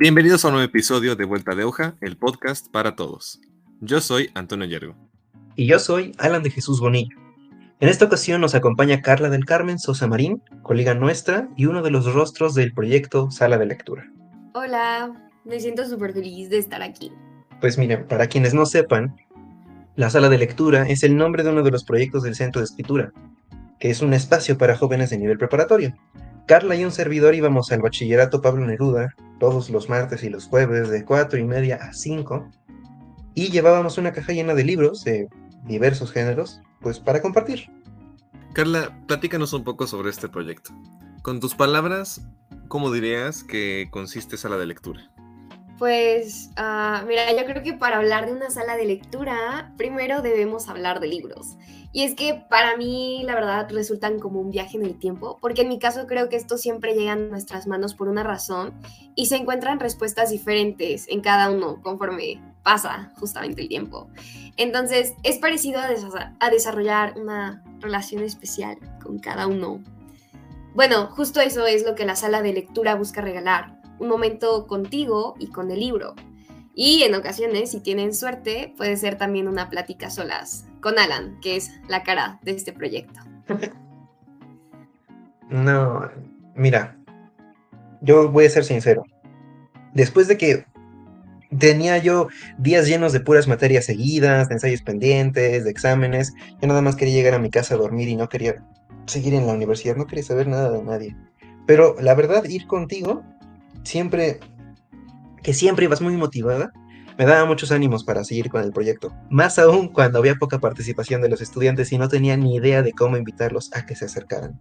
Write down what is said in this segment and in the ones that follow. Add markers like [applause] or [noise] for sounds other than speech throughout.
Bienvenidos a un nuevo episodio de Vuelta de Hoja, el podcast para todos. Yo soy Antonio Yergo. Y yo soy Alan de Jesús Bonillo. En esta ocasión nos acompaña Carla del Carmen Sosa Marín, colega nuestra y uno de los rostros del proyecto Sala de Lectura. Hola, me siento súper feliz de estar aquí. Pues miren, para quienes no sepan, la Sala de Lectura es el nombre de uno de los proyectos del Centro de Escritura, que es un espacio para jóvenes de nivel preparatorio. Carla y un servidor íbamos al bachillerato Pablo Neruda todos los martes y los jueves de cuatro y media a 5 y llevábamos una caja llena de libros de diversos géneros, pues para compartir. Carla, platícanos un poco sobre este proyecto. Con tus palabras, ¿cómo dirías que consiste sala de lectura? Pues, uh, mira, yo creo que para hablar de una sala de lectura, primero debemos hablar de libros. Y es que para mí, la verdad, resultan como un viaje en el tiempo, porque en mi caso creo que esto siempre llega a nuestras manos por una razón y se encuentran respuestas diferentes en cada uno conforme pasa justamente el tiempo. Entonces, es parecido a, a desarrollar una relación especial con cada uno. Bueno, justo eso es lo que la sala de lectura busca regalar un momento contigo y con el libro. Y en ocasiones, si tienen suerte, puede ser también una plática solas con Alan, que es la cara de este proyecto. [laughs] No, mira, yo voy a ser sincero. Después de que tenía yo días llenos de puras materias seguidas, de ensayos pendientes, de exámenes, yo nada más quería llegar a mi casa a dormir y no quería seguir en la universidad, no quería saber nada de nadie. Pero la verdad, ir contigo siempre, que siempre ibas muy motivada, me daba muchos ánimos para seguir con el proyecto. Más aún cuando había poca participación de los estudiantes y no tenía ni idea de cómo invitarlos a que se acercaran.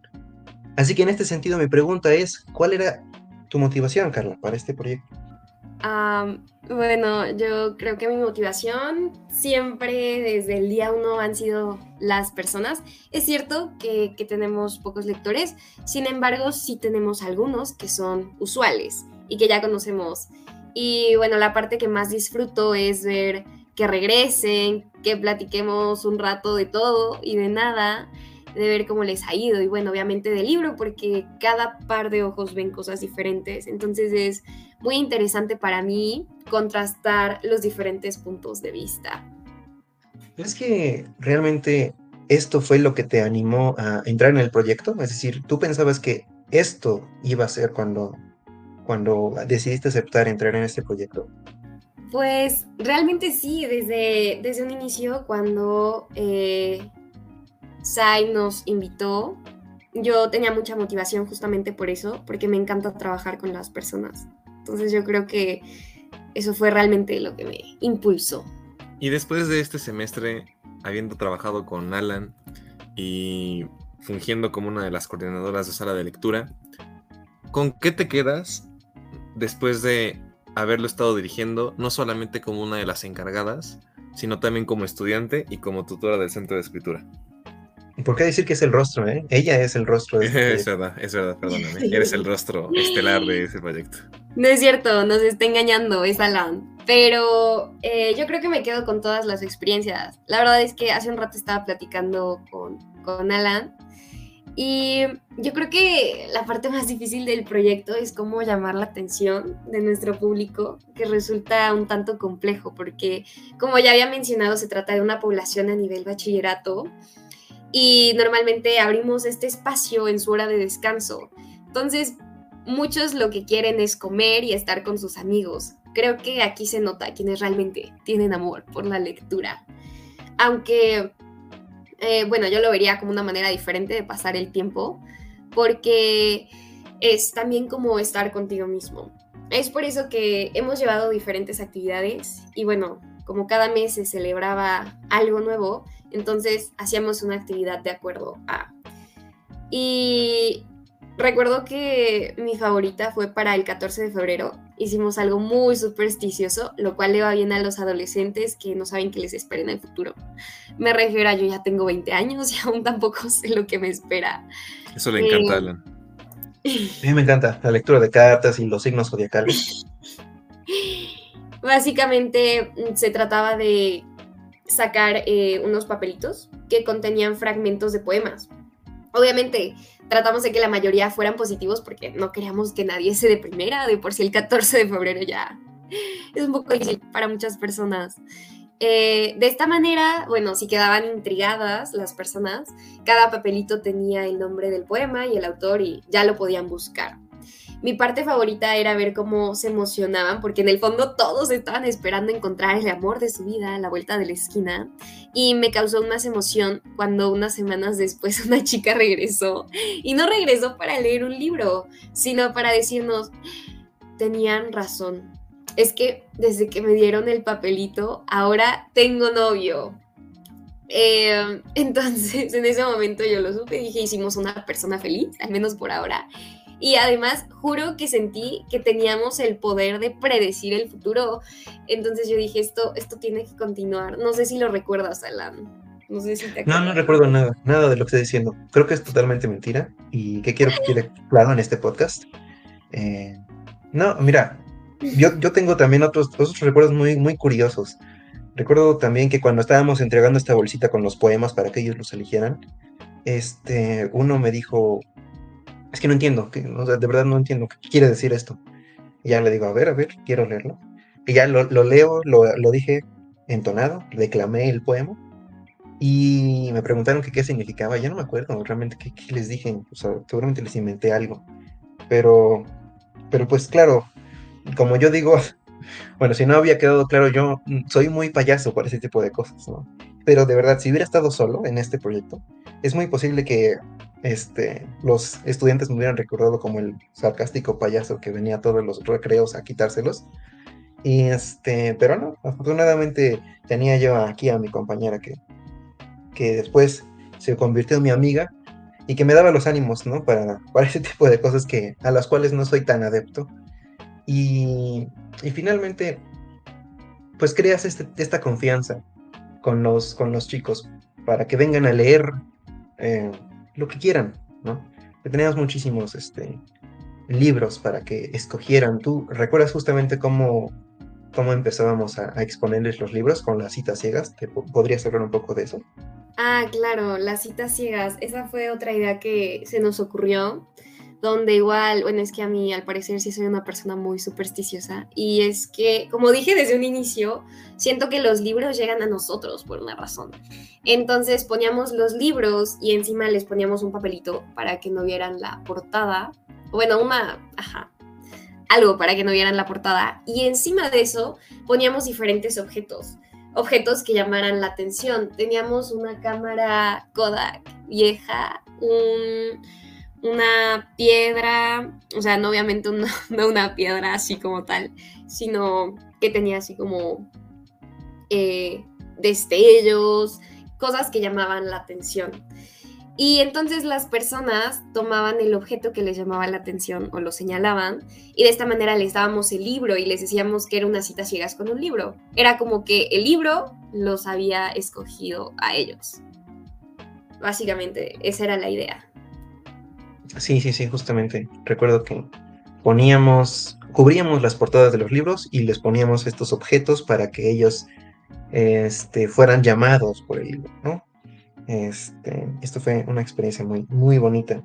Así que en este sentido mi pregunta es, ¿cuál era tu motivación, Carla, para este proyecto? bueno, yo creo que mi motivación siempre desde el día uno han sido las personas. Es cierto que, que, tenemos pocos lectores, sin embargo sí tenemos algunos que son usuales y que ya conocemos. Y bueno, la parte que más disfruto es ver que regresen, que platiquemos un rato de todo y de nada de ver cómo les ha ido y bueno, obviamente del libro porque cada par de ojos ven cosas diferentes. Entonces es muy interesante para mí contrastar los diferentes puntos de vista. ¿Es que realmente esto fue lo que te animó a entrar en el proyecto? Es decir, ¿tú pensabas que esto iba a ser cuando, cuando decidiste aceptar entrar en este proyecto? Pues realmente sí, desde, desde un inicio cuando eh, Sai nos invitó, yo tenía mucha motivación justamente por eso, porque me encanta trabajar con las personas. Entonces yo creo que eso fue realmente lo que me impulsó. Y después de este semestre, habiendo trabajado con Alan y fungiendo como una de las coordinadoras de sala de lectura, ¿con qué te quedas después de haberlo estado dirigiendo, no solamente como una de las encargadas, sino también como estudiante y como tutora del centro de escritura? ¿Por qué decir que es el rostro, eh? Ella es el rostro. De [laughs] este es verdad, es verdad, perdóname. Eres el rostro estelar de ese proyecto. No es cierto, nos está engañando, es Alan. Pero eh, yo creo que me quedo con todas las experiencias. La verdad es que hace un rato estaba platicando con, con Alan y yo creo que la parte más difícil del proyecto es cómo llamar la atención de nuestro público, que resulta un tanto complejo, porque como ya había mencionado, se trata de una población a nivel bachillerato y normalmente abrimos este espacio en su hora de descanso. Entonces, muchos lo que quieren es comer y estar con sus amigos. Creo que aquí se nota quienes realmente tienen amor por la lectura. Aunque, eh, bueno, yo lo vería como una manera diferente de pasar el tiempo, porque es también como estar contigo mismo. Es por eso que hemos llevado diferentes actividades y bueno, como cada mes se celebraba algo nuevo, entonces hacíamos una actividad de acuerdo a. Y recuerdo que mi favorita fue para el 14 de febrero. Hicimos algo muy supersticioso, lo cual le va bien a los adolescentes que no saben qué les espera en el futuro. Me refiero a yo ya tengo 20 años y [laughs] aún tampoco sé lo que me espera. Eso le encanta, a Alan. [laughs] A mí me encanta la lectura de cartas y los signos zodiacales. [laughs] Básicamente mm, se trataba de sacar eh, unos papelitos que contenían fragmentos de poemas. obviamente tratamos de que la mayoría fueran positivos porque no queríamos que nadie se deprimiera, de por sí el 14 de febrero ya es un poco difícil para muchas personas. Eh, de esta manera, bueno, si quedaban intrigadas las personas, cada papelito tenía el nombre del poema y el autor y ya lo podían buscar. Mi parte favorita era ver cómo se emocionaban, porque en el fondo todos estaban esperando encontrar el amor de su vida a la vuelta de la esquina. Y me causó más emoción cuando unas semanas después [laughs] una chica regresó. Y no regresó para leer un libro, sino para decirnos, tenían razón. Es que desde que me dieron el papelito, ahora tengo novio. Em, [laughs] entonces, en ese momento yo lo supe dije, hicimos una persona feliz, al menos por ahora. Y además, juro que sentí que teníamos el poder de predecir el futuro. Entonces yo dije, esto, esto tiene que continuar. No sé si lo recuerdas, Alan. No sé si te No, no recuerdo nada, nada de lo que estoy diciendo. Creo que es totalmente mentira y que quiero que quede claro en este podcast. Eh, no, mira, yo, yo tengo también otros, otros recuerdos muy, muy curiosos. Recuerdo también que cuando estábamos entregando esta bolsita con los poemas para que ellos los eligieran, este, uno me dijo, es que no entiendo, que, de verdad no entiendo qué quiere decir esto. Y ya le digo, a ver, a ver, quiero leerlo. Y ya lo, leo, lo, dije entonado, declamé el poema. Y me preguntaron qué significaba. Ya no me acuerdo realmente qué, les dije. seguramente les inventé algo. Pero, pero pues claro, como yo digo, [laughs] bueno, si no había quedado claro, yo soy muy payaso por ese tipo de cosas, ¿no? Pero de verdad, si hubiera estado solo en este proyecto, es muy posible que este, los estudiantes me hubieran recordado como el sarcástico payaso que venía a todos los recreos a quitárselos. Y este, pero no, afortunadamente tenía yo aquí a mi compañera que, que después se convirtió en mi amiga y que me daba los ánimos, ¿no? Para, para ese tipo de cosas que, a las cuales no soy tan adepto. Y, y finalmente, pues creas este, esta confianza con los, con los chicos para que vengan a leer eh, lo que quieran, ¿no? teníamos muchísimos este, libros para que escogieran. ¿Tú recuerdas justamente cómo, cómo empezábamos a, exponerles los libros con las citas ciegas? ¿Te podrías hablar un poco de eso? Ah, claro, las citas ciegas. Esa fue otra idea que se nos ocurrió donde igual, bueno, es que a mí al parecer sí soy una persona muy supersticiosa y es que, como dije desde un inicio, siento que los libros llegan a nosotros por una razón. Entonces poníamos los libros y encima les poníamos un papelito para que no vieran la portada, bueno, una, ajá, algo para que no vieran la portada y encima de eso poníamos diferentes objetos objetos que llamaran la atención. Teníamos una cámara Kodak vieja, un, una piedra, o sea, no obviamente una, [laughs] no una piedra así como tal, sino que tenía así como eh, destellos, cosas que llamaban la atención. Y entonces las personas tomaban el objeto que les llamaba la atención o lo señalaban y de esta manera les dábamos el libro y les decíamos que era una cita ciegas con un libro. Era como que el libro los había escogido a ellos. Básicamente, esa era la idea. Sí, sí, sí, justamente. Recuerdo que poníamos, cubríamos las portadas de los libros y les poníamos estos objetos para que ellos este, fueran llamados por el libro, ¿no? Este, esto fue una experiencia muy, muy bonita.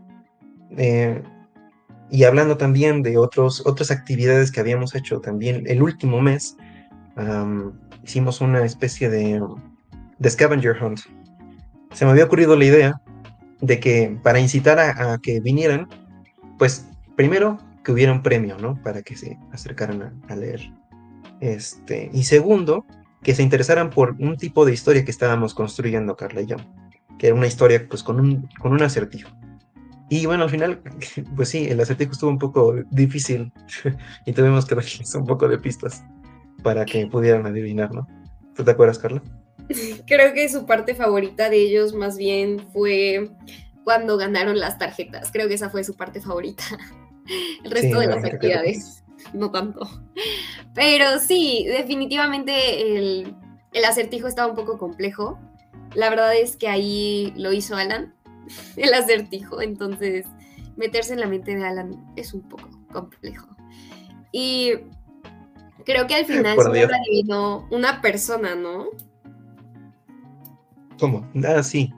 Eh, y hablando también de otros, otras actividades que habíamos hecho también el último mes, hicimos una especie de, de scavenger hunt. Se me había ocurrido la idea de que para incitar a, que vinieran, pues primero que hubiera un premio, ¿no? Para que se acercaran a, leer. Este, y segundo, que se interesaran por un tipo de historia que estábamos construyendo Carla y yo, que era una historia pues con un, con un acertijo. Y bueno, al final, [laughs] pues sí, el acertijo estuvo un poco difícil [laughs] y tuvimos que darles un poco de pistas para que pudieran adivinar, ¿no? ¿Tú te acuerdas, Carla? Creo que su parte favorita de ellos más bien fue cuando ganaron las tarjetas. Creo que esa fue su parte favorita. El resto de las actividades, no tanto. Pero sí, definitivamente el, el acertijo estaba un poco complejo. La verdad es que ahí lo hizo Alan, [laughs] el acertijo. Entonces, meterse en la mente de Alan es un poco complejo. Y creo que al final se adivinó una persona, ¿no? ¿Cómo? Ah, sí.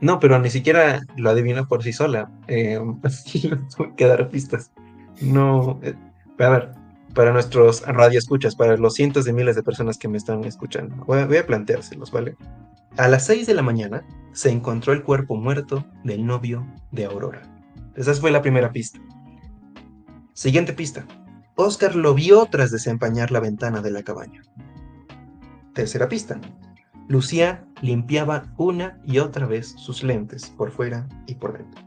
No, pero ni siquiera lo adivina por sí sola. Eh, [laughs] así que dar pistas. No. eh, a ver, para nuestros radioescuchas, para los cientos de miles de personas que me están escuchando, voy a, voy a planteárselos, ¿vale? A las 6 de la mañana se encontró el cuerpo muerto del novio de Aurora. Esa fue la primera pista. Siguiente pista. Oscar lo vio tras desempañar la ventana de la cabaña. Tercera pista. Lucía limpiaba una y otra vez sus lentes por fuera y por dentro.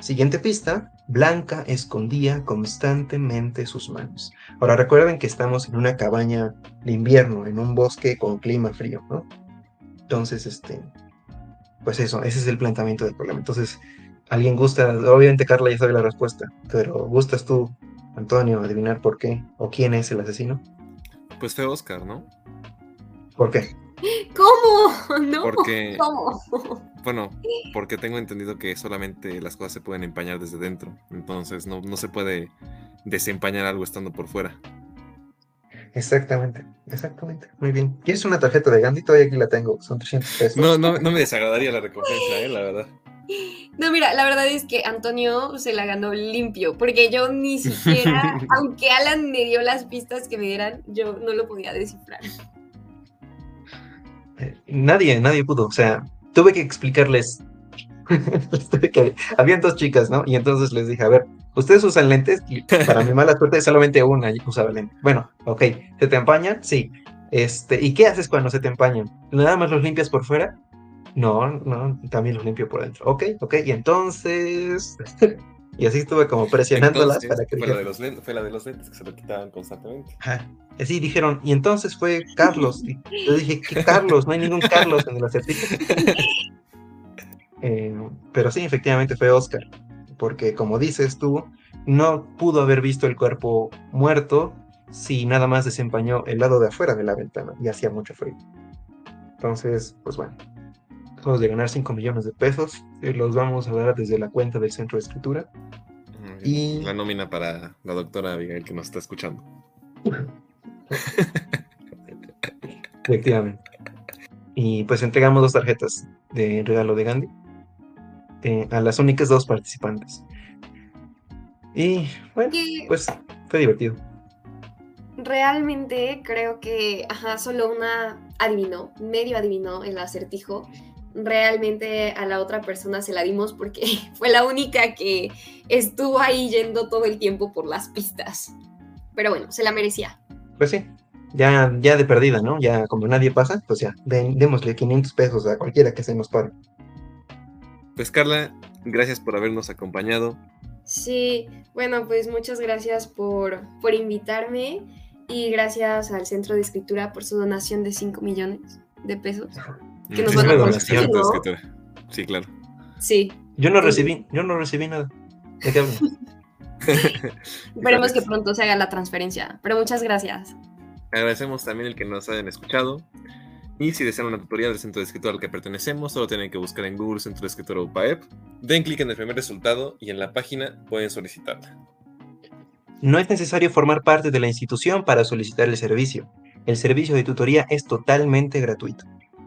Siguiente pista. Blanca escondía constantemente sus manos. Ahora recuerden que estamos en una cabaña de invierno, en un bosque con clima frío, ¿no? Entonces, este, pues eso, ese es el planteamiento del problema. Entonces, alguien gusta, obviamente Carla ya sabe la respuesta, pero ¿gustas tú, Antonio, adivinar por qué o quién es el asesino? Pues fue Oscar, ¿no? ¿Por qué? [laughs] ¿Cómo? [laughs] No. Porque, [laughs] ¿Cómo? bueno, porque tengo entendido que solamente las cosas se pueden empañar desde dentro. Entonces no, no se puede desempañar algo estando por fuera. Exactamente, exactamente. Muy bien. ¿Quieres una tarjeta de Gandhi? Todavía aquí la tengo, son 300 pesos. No, no, no me desagradaría la recompensa, eh, la verdad. No, mira, la verdad es que Antonio se la ganó limpio, porque yo ni siquiera, aunque Alan me dio las pistas que me dieran, yo no lo podía descifrar. Nadie, nadie pudo. O sea, tuve que explicarles. [laughs] que- Habían dos chicas, ¿no? Y entonces les dije, a ver, ustedes usan lentes y para mi mala suerte solamente una usaba lentes. Bueno, ok, ¿se te empañan? Sí. Este, ¿y qué haces cuando se te empañan? ¿Nada más los limpias por fuera? No, no, también los limpio por dentro. Ok, ok, y entonces... y así estuve como presionándolas Entonces, para que fue, la de los lentes, fue la de los lentes que se lo quitaban constantemente. Ajá. Así dijeron, y entonces fue Carlos. Y yo dije, ¿qué Carlos? No hay ningún Carlos en el acertijo. Eh, pero sí, efectivamente fue Oscar. Porque como dices tú, no pudo haber visto el cuerpo muerto si nada más desempañó el lado de afuera de la ventana y hacía mucho frío. Entonces, pues bueno, vamos de ganar 5 millones de pesos. Y los vamos a dar desde la cuenta del centro de escritura. Y- La nómina para la doctora Abigail que nos está escuchando. [laughs] Efectivamente. Y pues entregamos dos tarjetas de regalo de Gandhi eh, a las únicas dos participantes. Y bueno, pues fue divertido. realmente creo que, ajá, solo una adivinó, medio adivinó el acertijo. Realmente a la otra persona se la dimos porque [laughs] fue la única que estuvo ahí yendo todo el tiempo por las pistas. Pero bueno, se la merecía. Pues sí, ya, ya de perdida, ¿no? Ya como nadie pasa, pues ya, den- démosle 500 pesos a cualquiera que se nos pare. Pues Carla, gracias por habernos acompañado. Sí, bueno, pues muchas gracias por, por invitarme y gracias al Centro de Escritura por su donación de 5 millones de pesos. Que nos Sí, van a sí, claro. Sí, Yo no recibí, yo no recibí nada. ¿De qué hablan? [laughs] esperemos que pronto se haga la transferencia. Pero muchas gracias. Agradecemos también el que nos hayan escuchado. Y si desean una tutoría del centro de escritura al que pertenecemos, solo tienen que buscar en Google Centro de Escritura UPAEP. Den clic en el primer resultado y en la página pueden solicitarla. No es necesario formar parte de la institución para solicitar el servicio. El servicio de tutoría es totalmente gratuito.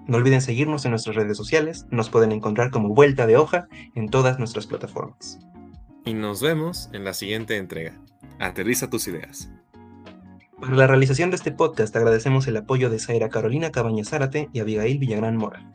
No olviden seguirnos en nuestras redes sociales, nos pueden encontrar como Vuelta de Hoja en todas nuestras plataformas. Y nos vemos en la siguiente entrega. Aterriza tus ideas. Para la realización de este podcast agradecemos el apoyo de Zaira Carolina Cabañas Zárate y Abigail Villagrán Mora.